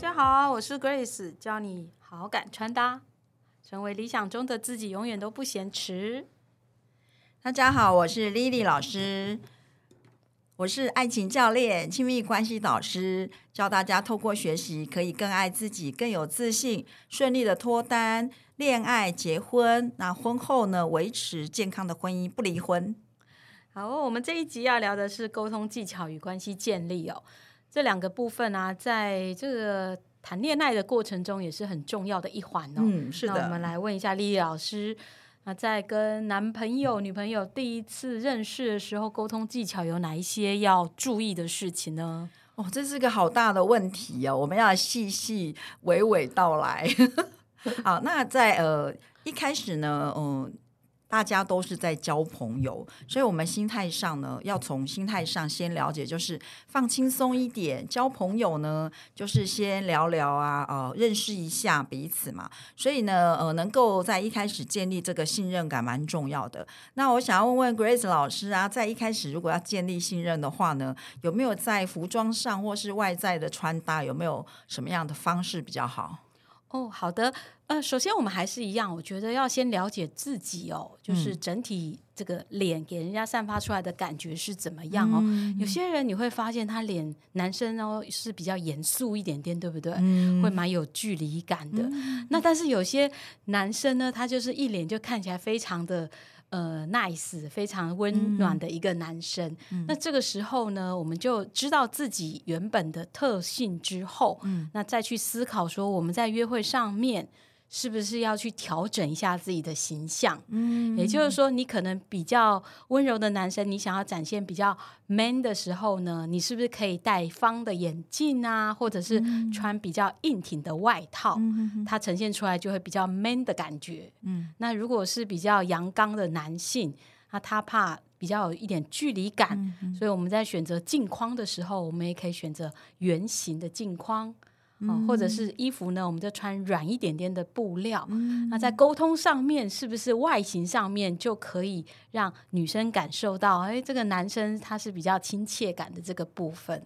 家好，我是 Grace，教你好感穿搭，成为理想中的自己，永远都不嫌迟。大家好，我是 Lily 老师，我是爱情教练、亲密关系导师，教大家透过学习可以更爱自己、更有自信、顺利的脱单、恋爱、结婚，那婚后呢维持健康的婚姻，不离婚。好，我们这一集要聊的是沟通技巧与关系建立哦。这两个部分啊，在这个谈恋爱的过程中也是很重要的一环哦。嗯，是的。我们来问一下丽丽老师，那在跟男朋友、女朋友第一次认识的时候，沟通技巧有哪一些要注意的事情呢？哦，这是个好大的问题哦，我们要细细娓娓道来。好，那在呃一开始呢，嗯。大家都是在交朋友，所以我们心态上呢，要从心态上先了解，就是放轻松一点。交朋友呢，就是先聊聊啊，呃，认识一下彼此嘛。所以呢，呃，能够在一开始建立这个信任感蛮重要的。那我想要问问 Grace 老师啊，在一开始如果要建立信任的话呢，有没有在服装上或是外在的穿搭，有没有什么样的方式比较好？哦，好的。呃，首先我们还是一样，我觉得要先了解自己哦，就是整体这个脸给人家散发出来的感觉是怎么样哦。有些人你会发现他脸，男生哦是比较严肃一点点，对不对？会蛮有距离感的。那但是有些男生呢，他就是一脸就看起来非常的。呃，nice，非常温暖的一个男生。那这个时候呢，我们就知道自己原本的特性之后，那再去思考说，我们在约会上面。是不是要去调整一下自己的形象？嗯，也就是说，你可能比较温柔的男生，你想要展现比较 man 的时候呢，你是不是可以戴方的眼镜啊，或者是穿比较硬挺的外套？它呈现出来就会比较 man 的感觉。嗯，那如果是比较阳刚的男性，那他怕比较有一点距离感，所以我们在选择镜框的时候，我们也可以选择圆形的镜框。或者是衣服呢，我们就穿软一点点的布料。那在沟通上面，是不是外形上面就可以让女生感受到，哎，这个男生他是比较亲切感的这个部分？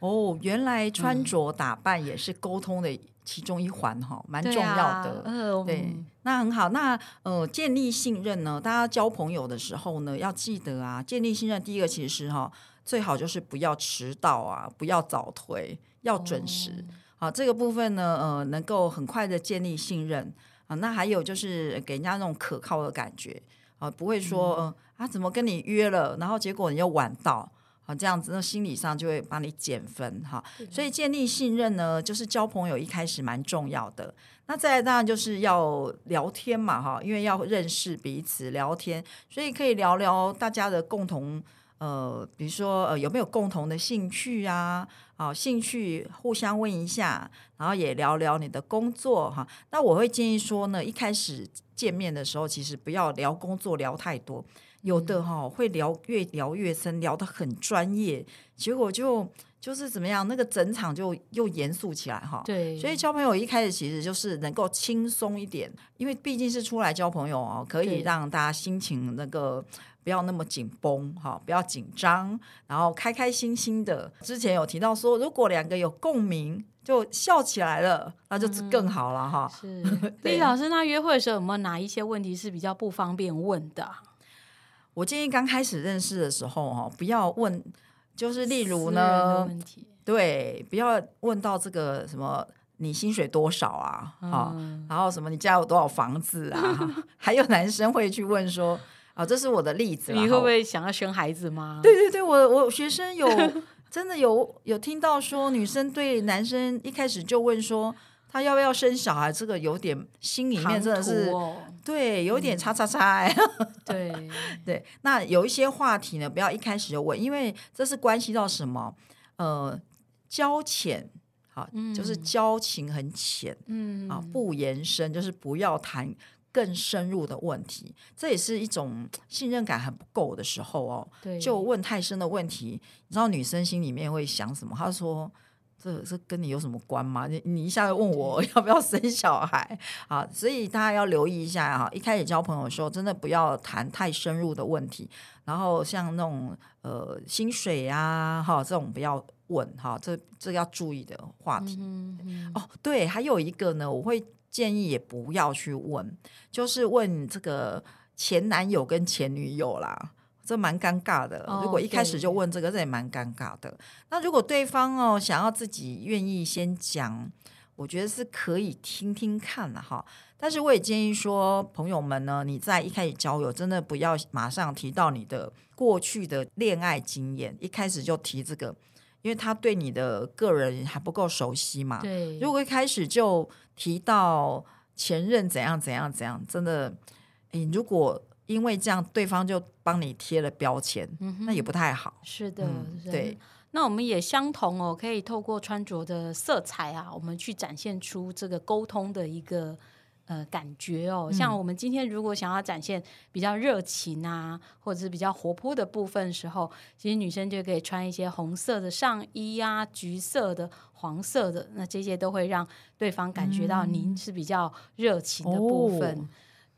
哦，原来穿着打扮也是沟通的其中一环哈，蛮重要的。对，那很好。那呃，建立信任呢？大家交朋友的时候呢，要记得啊，建立信任，第一个其实哈，最好就是不要迟到啊，不要早退，要准时。好，这个部分呢，呃，能够很快的建立信任啊。那还有就是给人家那种可靠的感觉啊，不会说啊，怎么跟你约了，然后结果你又晚到啊，这样子，那心理上就会帮你减分哈。所以建立信任呢，就是交朋友一开始蛮重要的。那再来当然就是要聊天嘛，哈，因为要认识彼此聊天，所以可以聊聊大家的共同。呃，比如说呃，有没有共同的兴趣啊？啊，兴趣互相问一下，然后也聊聊你的工作哈。那我会建议说呢，一开始见面的时候，其实不要聊工作聊太多，有的哈会聊越聊越深，聊得很专业，结果就就是怎么样，那个整场就又严肃起来哈。对，所以交朋友一开始其实就是能够轻松一点，因为毕竟是出来交朋友哦，可以让大家心情那个。不要那么紧绷哈，不要紧张，然后开开心心的。之前有提到说，如果两个有共鸣，就笑起来了，那就更好了哈。是，李老师，那约会的时候有没有哪一些问题是比较不方便问的？我建议刚开始认识的时候哈，不要问，就是例如呢，对，不要问到这个什么你薪水多少啊，啊，然后什么你家有多少房子啊，还有男生会去问说。啊，这是我的例子。你会不会想要生孩子吗？对对对，我我学生有真的有有听到说，女生对男生一开始就问说他要不要生小孩，这个有点心里面真的是对，有点叉叉叉。对 对，那有一些话题呢，不要一开始就问，因为这是关系到什么？呃，交浅，好，就是交情很浅，嗯啊，不延伸，就是不要谈。更深入的问题，这也是一种信任感很不够的时候哦。对，就问太深的问题，你知道女生心里面会想什么？她说：“这这跟你有什么关吗？你你一下子问我要不要生小孩啊？所以大家要留意一下哈，一开始交朋友的时候，真的不要谈太深入的问题。然后像那种呃薪水啊哈这种不要问哈，这这要注意的话题。嗯哦，对，还有一个呢，我会建议也不要去问，就是问这个前男友跟前女友啦。这蛮尴尬的。如果一开始就问这个，这也蛮尴尬的。那如果对方哦想要自己愿意先讲，我觉得是可以听听看的哈。但是我也建议说，朋友们呢，你在一开始交友，真的不要马上提到你的过去的恋爱经验，一开始就提这个，因为他对你的个人还不够熟悉嘛。对，如果一开始就提到前任怎样怎样怎样，真的，你，如果。因为这样，对方就帮你贴了标签，那也不太好。是的，对。那我们也相同哦，可以透过穿着的色彩啊，我们去展现出这个沟通的一个呃感觉哦。像我们今天如果想要展现比较热情啊，或者是比较活泼的部分时候，其实女生就可以穿一些红色的上衣啊，橘色的、黄色的，那这些都会让对方感觉到您是比较热情的部分。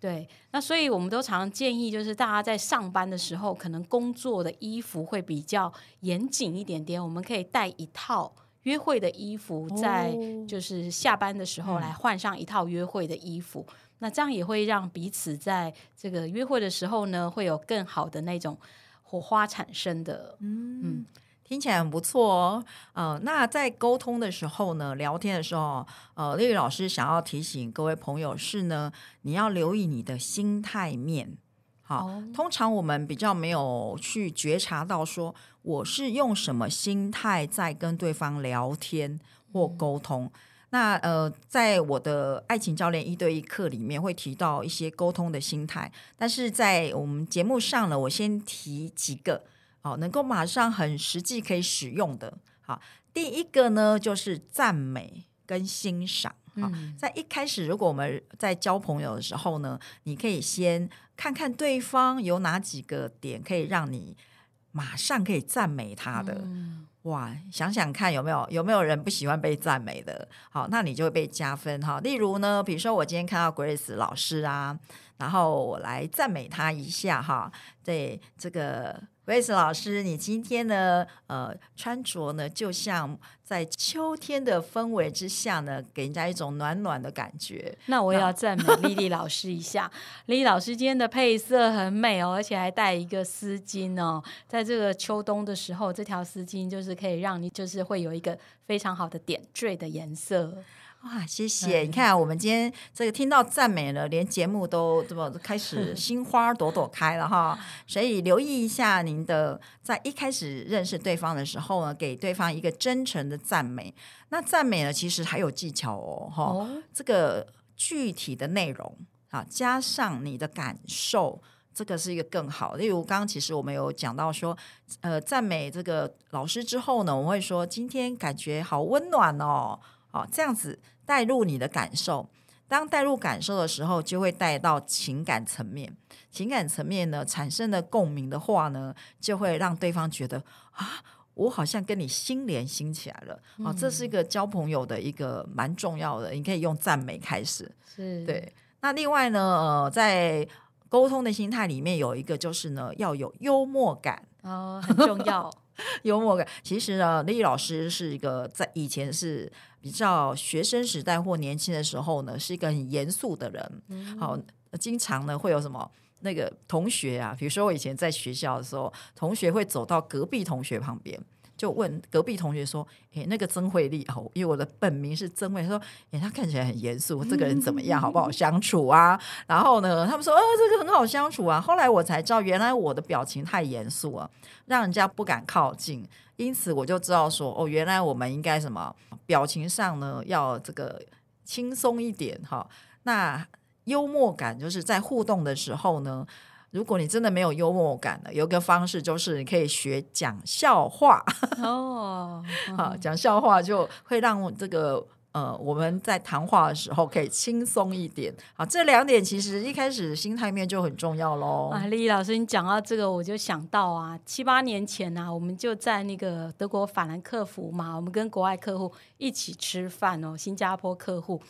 对，那所以我们都常常建议，就是大家在上班的时候，可能工作的衣服会比较严谨一点点。我们可以带一套约会的衣服，在就是下班的时候来换上一套约会的衣服。那这样也会让彼此在这个约会的时候呢，会有更好的那种火花产生的。嗯。听起来很不错哦，呃，那在沟通的时候呢，聊天的时候，呃，丽丽老师想要提醒各位朋友是呢，你要留意你的心态面。好，通常我们比较没有去觉察到，说我是用什么心态在跟对方聊天或沟通。那呃，在我的爱情教练一对一课里面会提到一些沟通的心态，但是在我们节目上呢，我先提几个。好，能够马上很实际可以使用的。好，第一个呢就是赞美跟欣赏。好，在一开始，如果我们在交朋友的时候呢，你可以先看看对方有哪几个点可以让你马上可以赞美他的。哇，想想看有没有有没有人不喜欢被赞美的？好，那你就会被加分哈。例如呢，比如说我今天看到 Grace 老师啊，然后我来赞美他一下哈。对这个。威斯老师，你今天呢？呃，穿着呢，就像在秋天的氛围之下呢，给人家一种暖暖的感觉。那我也要赞美 丽丽老师一下，丽丽老师今天的配色很美哦，而且还带一个丝巾哦。在这个秋冬的时候，这条丝巾就是可以让你，就是会有一个非常好的点缀的颜色。哇，谢谢！你看，我们今天这个听到赞美了，连节目都这么开始 心花朵朵开了哈。所以留意一下您的，在一开始认识对方的时候呢，给对方一个真诚的赞美。那赞美呢，其实还有技巧哦，哈。这个具体的内容啊，加上你的感受，这个是一个更好。例如，刚刚其实我们有讲到说，呃，赞美这个老师之后呢，我们会说今天感觉好温暖哦。好，这样子带入你的感受，当带入感受的时候，就会带到情感层面。情感层面呢，产生的共鸣的话呢，就会让对方觉得啊，我好像跟你心连心起来了。哦，这是一个交朋友的一个蛮重要的，你可以用赞美开始。是对。那另外呢，呃，在沟通的心态里面有一个就是呢，要有幽默感哦，很重要。幽默感，其实呢，丽老师是一个在以前是比较学生时代或年轻的时候呢，是一个很严肃的人。好，经常呢会有什么那个同学啊，比如说我以前在学校的时候，同学会走到隔壁同学旁边。就问隔壁同学说：“诶，那个曾慧丽哦，因为我的本名是曾慧，他说：诶，他看起来很严肃，这个人怎么样，好不好相处啊？然后呢，他们说：哦，这个很好相处啊。后来我才知道，原来我的表情太严肃了，让人家不敢靠近。因此，我就知道说：哦，原来我们应该什么表情上呢，要这个轻松一点哈。那幽默感就是在互动的时候呢。”如果你真的没有幽默感的，有个方式就是你可以学讲笑话 哦。好，讲笑话就会让这个呃，我们在谈话的时候可以轻松一点。好，这两点其实一开始心态面就很重要喽。啊，丽丽老师，你讲到这个，我就想到啊，七八年前呢，我们就在那个德国法兰克福嘛，我们跟国外客户一起吃饭哦，新加坡客户。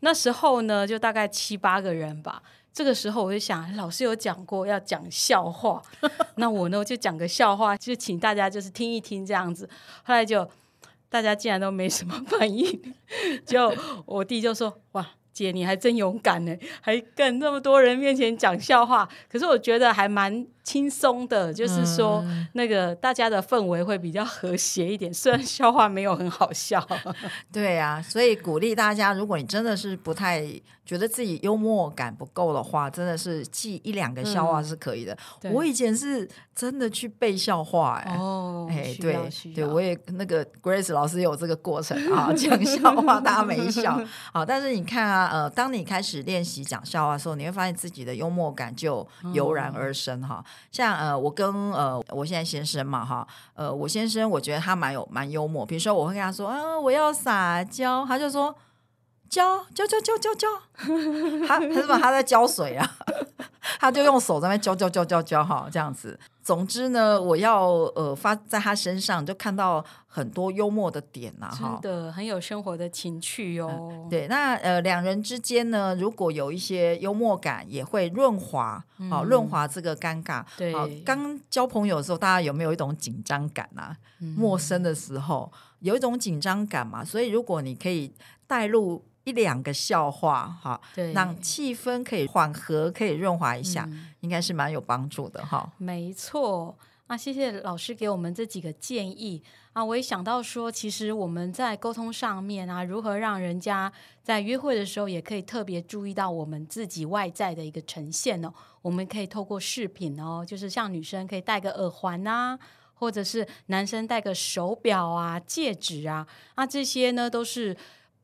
那时候呢，就大概七八个人吧。这个时候我就想，老师有讲过要讲笑话，那我呢就讲个笑话，就请大家就是听一听这样子。后来就大家竟然都没什么反应，就我弟就说：“哇。”姐，你还真勇敢呢，还跟那么多人面前讲笑话。可是我觉得还蛮轻松的，就是说那个大家的氛围会比较和谐一点。虽然笑话没有很好笑，对呀，所以鼓励大家，如果你真的是不太觉得自己幽默感不够的话，真的是记一两个笑话是可以的。我以前是真的去背笑话，哎，哦，哎，对对，我也那个 Grace 老师有这个过程 啊，讲笑话大家没笑，好，但是你看啊。呃，当你开始练习讲笑话的时候，你会发现自己的幽默感就油然而生哈。像呃，我跟呃，我现在先生嘛哈，呃，我先生我觉得他蛮有蛮幽默。比如说，我会跟他说，啊，我要撒娇，他就说浇浇浇浇浇浇，他他怎么他在浇水啊，他就用手在那教教教教教哈，这样子。总之呢，我要呃发在他身上就看到很多幽默的点呐，哈，真的很有生活的情趣哟。对，那呃两人之间呢，如果有一些幽默感，也会润滑，好润滑这个尴尬。对，刚交朋友的时候，大家有没有一种紧张感啊？陌生的时候有一种紧张感嘛，所以如果你可以带入。一两个笑话，哈，让气氛可以缓和，可以润滑一下，应该是蛮有帮助的，哈。没错，那谢谢老师给我们这几个建议啊。我也想到说，其实我们在沟通上面啊，如何让人家在约会的时候也可以特别注意到我们自己外在的一个呈现呢？我们可以透过饰品哦，就是像女生可以戴个耳环啊，或者是男生戴个手表啊、戒指啊，那这些呢都是。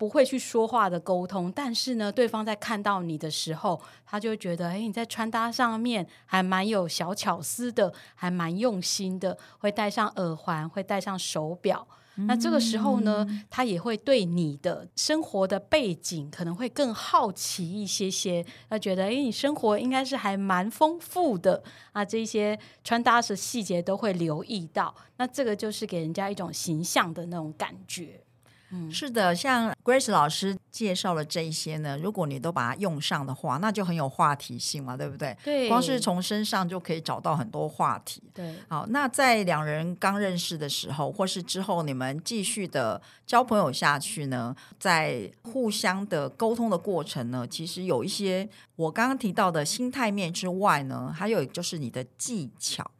不会去说话的沟通，但是呢，对方在看到你的时候，他就会觉得，哎，你在穿搭上面还蛮有小巧思的，还蛮用心的，会戴上耳环，会戴上手表。那这个时候呢，他也会对你的生活的背景可能会更好奇一些些，他觉得，哎，你生活应该是还蛮丰富的啊，这些穿搭的细节都会留意到。那这个就是给人家一种形象的那种感觉。是的，像 Grace 老师介绍了这一些呢，如果你都把它用上的话，那就很有话题性嘛，对不对？对，光是从身上就可以找到很多话题。对，好，那在两人刚认识的时候，或是之后你们继续的交朋友下去呢，在互相的沟通的过程呢，其实有一些我刚刚提到的心态面之外呢，还有就是你的技巧。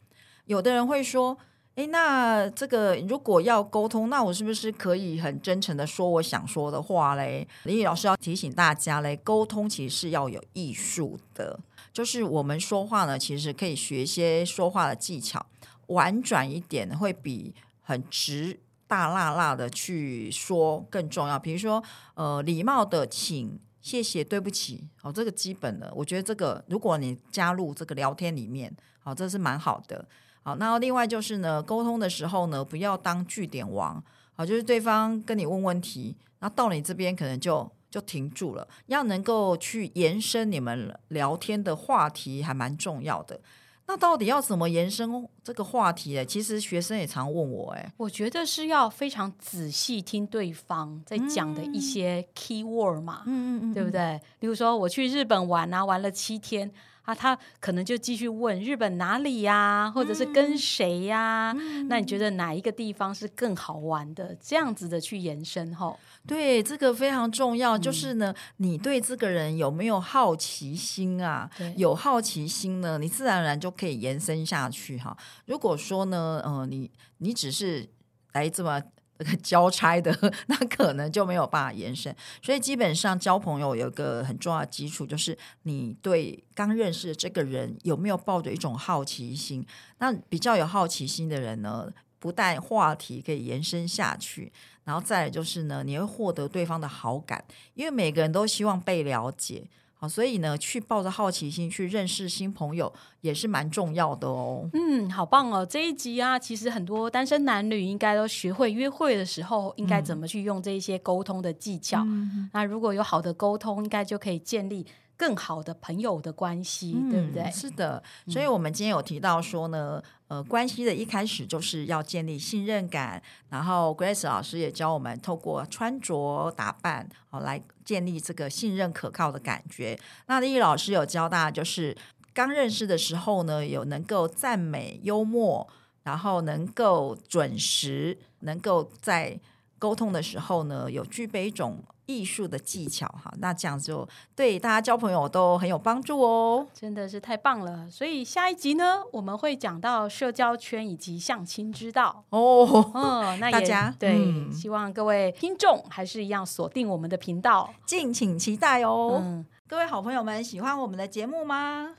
有的人会说。哎，那这个如果要沟通，那我是不是可以很真诚的说我想说的话嘞？李宇老师要提醒大家嘞，沟通其实是要有艺术的，就是我们说话呢，其实可以学一些说话的技巧，婉转一点会比很直大辣辣的去说更重要。比如说，呃，礼貌的请、谢谢、对不起，好，这个基本的，我觉得这个如果你加入这个聊天里面，好，这是蛮好的。好，那另外就是呢，沟通的时候呢，不要当据点王。好，就是对方跟你问问题，然后到你这边可能就就停住了。要能够去延伸你们聊天的话题，还蛮重要的。那到底要怎么延伸这个话题？哎，其实学生也常问我，哎，我觉得是要非常仔细听对方在讲的一些 key word 嘛，嗯嗯嗯，对不对？比如说我去日本玩啊，玩了七天。啊，他可能就继续问日本哪里呀，或者是跟谁呀？那你觉得哪一个地方是更好玩的？这样子的去延伸哈？对，这个非常重要。就是呢，你对这个人有没有好奇心啊？有好奇心呢，你自然而然就可以延伸下去哈。如果说呢，呃，你你只是来这么。交差的那可能就没有办法延伸，所以基本上交朋友有一个很重要的基础，就是你对刚认识的这个人有没有抱着一种好奇心。那比较有好奇心的人呢，不但话题可以延伸下去，然后再来就是呢，你会获得对方的好感，因为每个人都希望被了解。好，所以呢，去抱着好奇心去认识新朋友也是蛮重要的哦。嗯，好棒哦！这一集啊，其实很多单身男女应该都学会约会的时候应该怎么去用这一些沟通的技巧。那如果有好的沟通，应该就可以建立。更好的朋友的关系，对不对？是的，所以我们今天有提到说呢，呃，关系的一开始就是要建立信任感，然后 Grace 老师也教我们透过穿着打扮，好来建立这个信任可靠的感觉。那丽丽老师有教大家，就是刚认识的时候呢，有能够赞美、幽默，然后能够准时，能够在沟通的时候呢，有具备一种。艺术的技巧哈，那这样就对大家交朋友都很有帮助哦，真的是太棒了。所以下一集呢，我们会讲到社交圈以及相亲之道哦。嗯，那大家对，希望各位听众还是一样锁定我们的频道，敬请期待哦。嗯，各位好朋友们，喜欢我们的节目吗？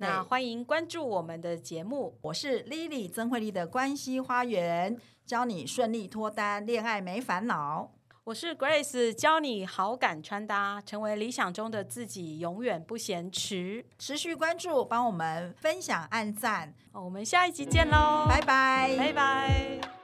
那欢迎关注我们的节目，我是 Lily 曾慧丽的关系花园，教你顺利脱单，恋爱没烦恼。我是 Grace，教你好感穿搭，成为理想中的自己，永远不嫌迟。持续关注，帮我们分享、按赞。我们下一集见喽，拜拜，拜拜。